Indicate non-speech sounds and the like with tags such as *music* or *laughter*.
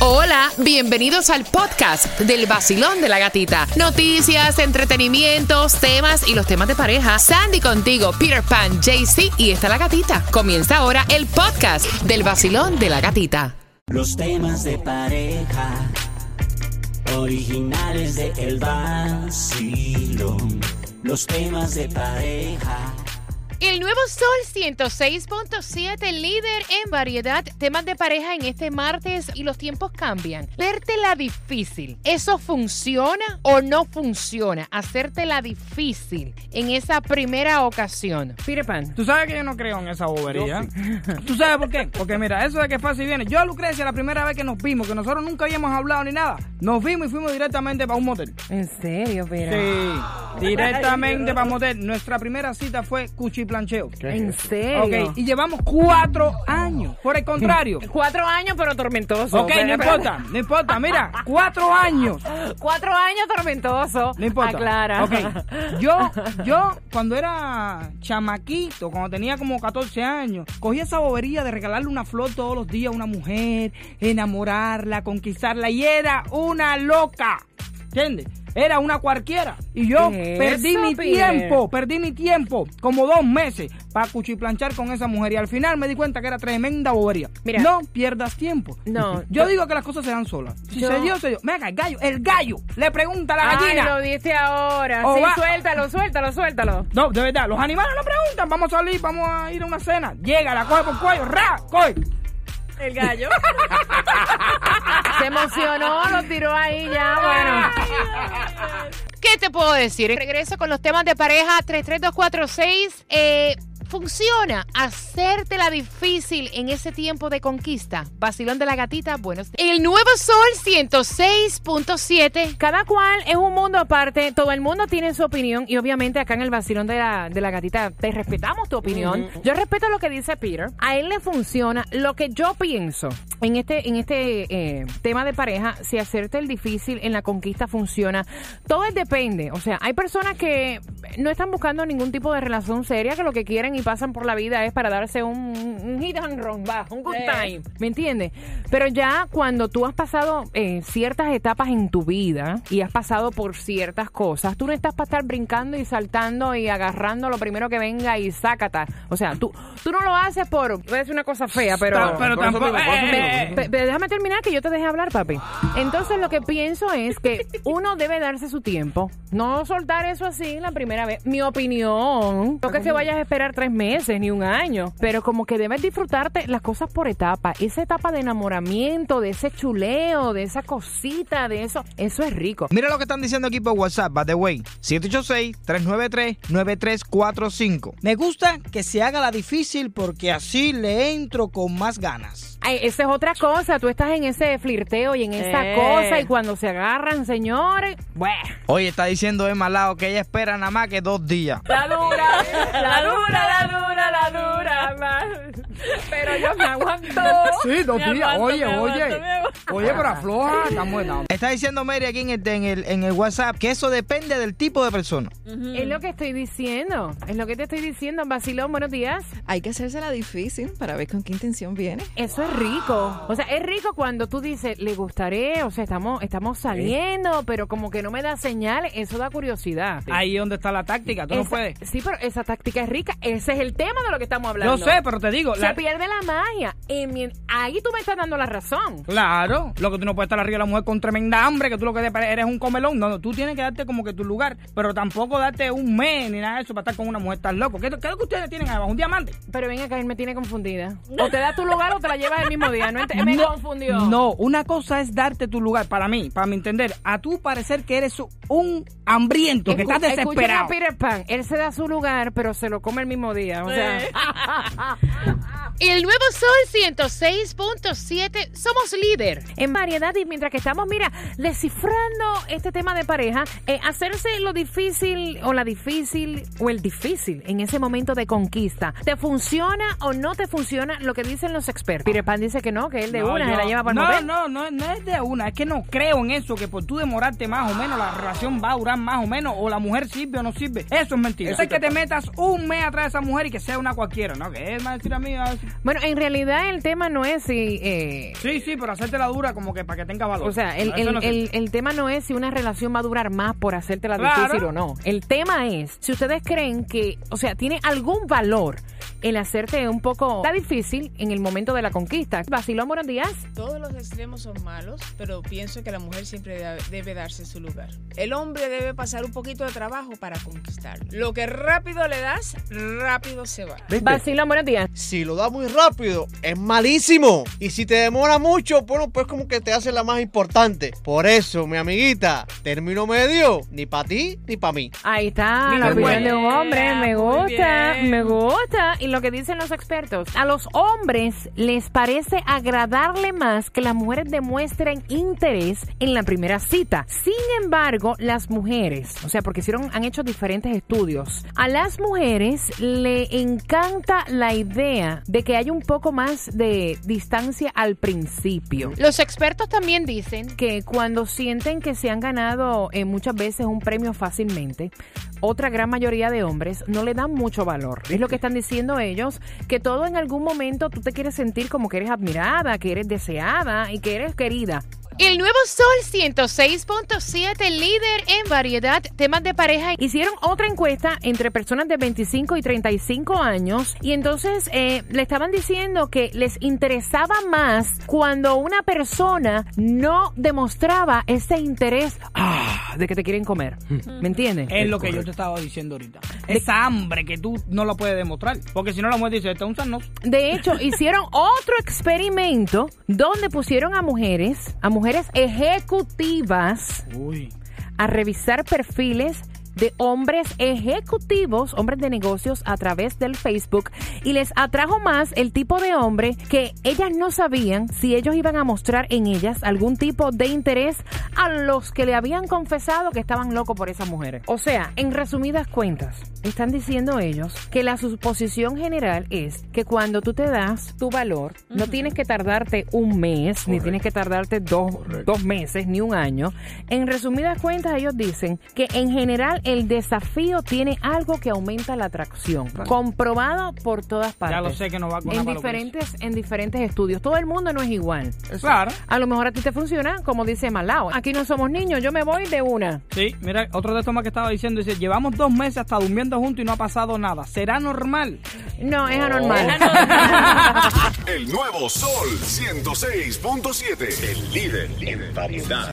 Hola, bienvenidos al podcast del vacilón de la gatita. Noticias, entretenimientos, temas y los temas de pareja. Sandy contigo, Peter Pan, JC y está la gatita. Comienza ahora el podcast del vacilón de la gatita. Los temas de pareja, originales de El Vacilón. Los temas de pareja. El nuevo Sol 106.7, líder en variedad, temas de pareja en este martes y los tiempos cambian. Vértela difícil, ¿eso funciona o no funciona? Hacértela difícil en esa primera ocasión. Peter Pan. Tú sabes que yo no creo en esa bobería. *laughs* ¿Tú sabes por qué? Porque mira, eso de que fácil viene. Yo a Lucrecia, la primera vez que nos vimos, que nosotros nunca habíamos hablado ni nada, nos vimos y fuimos directamente para un motel. ¿En serio, Peter? Sí, directamente para un motel. Nuestra primera cita fue cuchiplancheo. ¿En serio? Ok, y llevamos cuatro años. Por el contrario. *laughs* Cuatro años, pero tormentoso. Ok, no importa, no importa. Mira, cuatro años. *laughs* Cuatro años tormentoso. No importa. Aclara. Ok. *laughs* Yo, yo, cuando era chamaquito, cuando tenía como 14 años, cogía esa bobería de regalarle una flor todos los días a una mujer, enamorarla, conquistarla, y era una loca. ¿Entiendes? Era una cualquiera. Y yo ¿Qué es perdí eso, mi Peter? tiempo, perdí mi tiempo, como dos meses, para cuchiplanchar con esa mujer. Y al final me di cuenta que era tremenda bobería. Mira. no pierdas tiempo. No, Yo digo que las cosas se dan solas. Si Yo- se dio, se dio. Venga, el gallo, el gallo. Le pregunta a la gallina. Ay, lo dice ahora. O sí, va- suéltalo, suéltalo, suéltalo. No, de verdad, los animales no preguntan, vamos a salir, vamos a ir a una cena. Llega, la coge por el cuello, ra, coge. El gallo. Se emocionó, lo tiró ahí ya, bueno. ¿Qué te puedo decir? Regreso con los temas de pareja 33246. Eh, ¿Funciona hacértela difícil en ese tiempo de conquista? Vacilón de la gatita, buenos días. El nuevo Sol 106.7. Cada cual es un mundo aparte, todo el mundo tiene su opinión y obviamente acá en el Vacilón de la, de la gatita te respetamos tu opinión. Yo respeto lo que dice Peter. A él le funciona lo que yo pienso en este, en este eh, tema de pareja, si hacerte el difícil en la conquista funciona. Todo depende. O sea, hay personas que no están buscando ningún tipo de relación seria, que lo que quieren y pasan por la vida es para darse un, un hit and run, va, un good time. ¿Me entiendes? Pero ya cuando tú has pasado eh, ciertas etapas en tu vida y has pasado por ciertas cosas, tú no estás para estar brincando y saltando y agarrando lo primero que venga y sácata. O sea, tú, tú no lo haces por... Voy a decir una cosa fea, pero... Ta- pero tampoco- mismo, eh, Pe- pe- déjame terminar que yo te dejé hablar, papi. Entonces lo que pienso es que uno debe darse su tiempo. No soltar eso así la primera vez. Mi opinión. No que se vayas a esperar tres meses ni un año. Pero como que debes disfrutarte las cosas por etapa. Esa etapa de enamoramiento, de ese chuleo, de esa cosita, de eso. Eso es rico. Mira lo que están diciendo aquí por WhatsApp, by the way. 786-393-9345. Me gusta que se haga la difícil porque así le entro con más ganas. Esa es otra cosa. Tú estás en ese flirteo y en esa Eh. cosa. Y cuando se agarran, señores. Bueno. Oye, está diciendo Emma Lao que ella espera nada más que dos días. La dura, la dura, la dura, la dura. Pero yo me aguanto. *laughs* Sí, dos Me días. aguanto, Oye, me oye. aguanto, me aguanto. Oye, pero afloja, está buena. Está diciendo Mary aquí en el, en, el, en el WhatsApp que eso depende del tipo de persona. Es lo que estoy diciendo. Es lo que te estoy diciendo. Vacilón, buenos días. Hay que hacérsela difícil para ver con qué intención viene. Eso es rico. O sea, es rico cuando tú dices, le gustaré, o sea, estamos, estamos saliendo, pero como que no me da señales, eso da curiosidad. Ahí es donde está la táctica, tú no puedes. Sí, pero esa táctica es rica. Ese es el tema de lo que estamos hablando. Yo sé, pero te digo, Se la- pierde la magia. Y mien- ahí tú me estás dando la razón. Claro, lo que tú no puedes estar arriba de la mujer con tremenda hambre, que tú lo que eres un comelón. No, no, tú tienes que darte como que tu lugar, pero tampoco darte un mes ni nada de eso para estar con una mujer tan loco. ¿Qué, qué es lo que ustedes tienen abajo? ¿Un diamante? Pero ven acá, él me tiene confundida. O te das tu lugar o te la llevas el mismo día. No ent- me confundió. No, una cosa es darte tu lugar, para mí, para mi entender. A tú parecer que eres un hambriento, que Escu- estás desesperado. a Peter Pan. Él se da su lugar, pero se lo come el mismo día. O sea. *laughs* El nuevo Sol 106.7, somos líder en variedad y mientras que estamos, mira, descifrando este tema de pareja, eh, hacerse lo difícil o la difícil o el difícil en ese momento de conquista, ¿te funciona o no te funciona lo que dicen los expertos? Peter Pan dice que no, que él de No, una yo- se la lleva para no, no, no, no es de una, es que no creo en eso, que por tú demorarte más o menos la relación va a durar más o menos, o la mujer sirve o no sirve. Eso es mentira. Eso es que te metas un mes atrás de esa mujer y que sea una cualquiera, ¿no? Que él me va a decir a mí, a a decir. Bueno, en realidad el tema no es si... eh, Sí, sí, pero hacerte la dura como que para que tenga valor. O sea, el, el- no el- el tema no es si una relación va a durar más por hacértela Claro. difícil o no. El tema es si ustedes creen que, o sea, tiene algún valor el hacerte un poco la difícil en el momento de la conquista. Vacilón, buenos días. Todos los extremos son malos, pero pienso que la mujer siempre debe darse su lugar. El hombre debe pasar un poquito de trabajo para conquistar. Lo que rápido le das, rápido se va. Vacilón, buenos días. Si lo da muy rápido, es malísimo. Y si te demora mucho, bueno, pues como que te hace la más importante. Por eso, mi amiguita, término medio, ni para ti ni para mí. Ahí está, la opinión de un hombre. Me gusta, me gusta. Y lo que dicen los expertos, a los hombres les parece agradarle más que las mujeres demuestren interés en la primera cita. Sin embargo, las mujeres, o sea, porque hicieron, han hecho diferentes estudios, a las mujeres le encanta la idea de que haya un poco más de distancia al principio. Los expertos también dicen que cuando sienten que se han ganado eh, muchas veces un premio fácilmente, otra gran mayoría de hombres no le dan mucho valor. Es lo que están diciendo ellos, que todo en algún momento tú te quieres sentir como que eres admirada, que eres deseada y que eres querida. El nuevo Sol 106.7, líder en variedad, temas de pareja. Hicieron otra encuesta entre personas de 25 y 35 años y entonces eh, le estaban diciendo que les interesaba más cuando una persona no demostraba ese interés ah, de que te quieren comer. ¿Me entiendes? Es lo que yo te estaba diciendo ahorita. Esa hambre que tú no la puedes demostrar. Porque si no, la mujer dice, esto es un sarnoso. De hecho, *laughs* hicieron otro experimento donde pusieron a mujeres, a mujeres ejecutivas, Uy. a revisar perfiles de hombres ejecutivos, hombres de negocios a través del Facebook y les atrajo más el tipo de hombre que ellas no sabían si ellos iban a mostrar en ellas algún tipo de interés a los que le habían confesado que estaban locos por esas mujeres. O sea, en resumidas cuentas, están diciendo ellos que la suposición general es que cuando tú te das tu valor, no tienes que tardarte un mes, ni tienes que tardarte dos, dos meses, ni un año. En resumidas cuentas, ellos dicen que en general el desafío tiene algo que aumenta la atracción, comprobado por todas partes. Ya lo sé que no va con en diferentes, en diferentes estudios. Todo el mundo no es igual. Claro. A lo mejor a ti te funciona, como dice Malao. Aquí no somos niños, yo me voy de una. Sí, mira, otro de estos más que estaba diciendo, dice, llevamos dos meses hasta durmiendo juntos y no ha pasado nada. ¿Será normal? No, es anormal. *laughs* El nuevo Sol 106.7. El líder en variedad.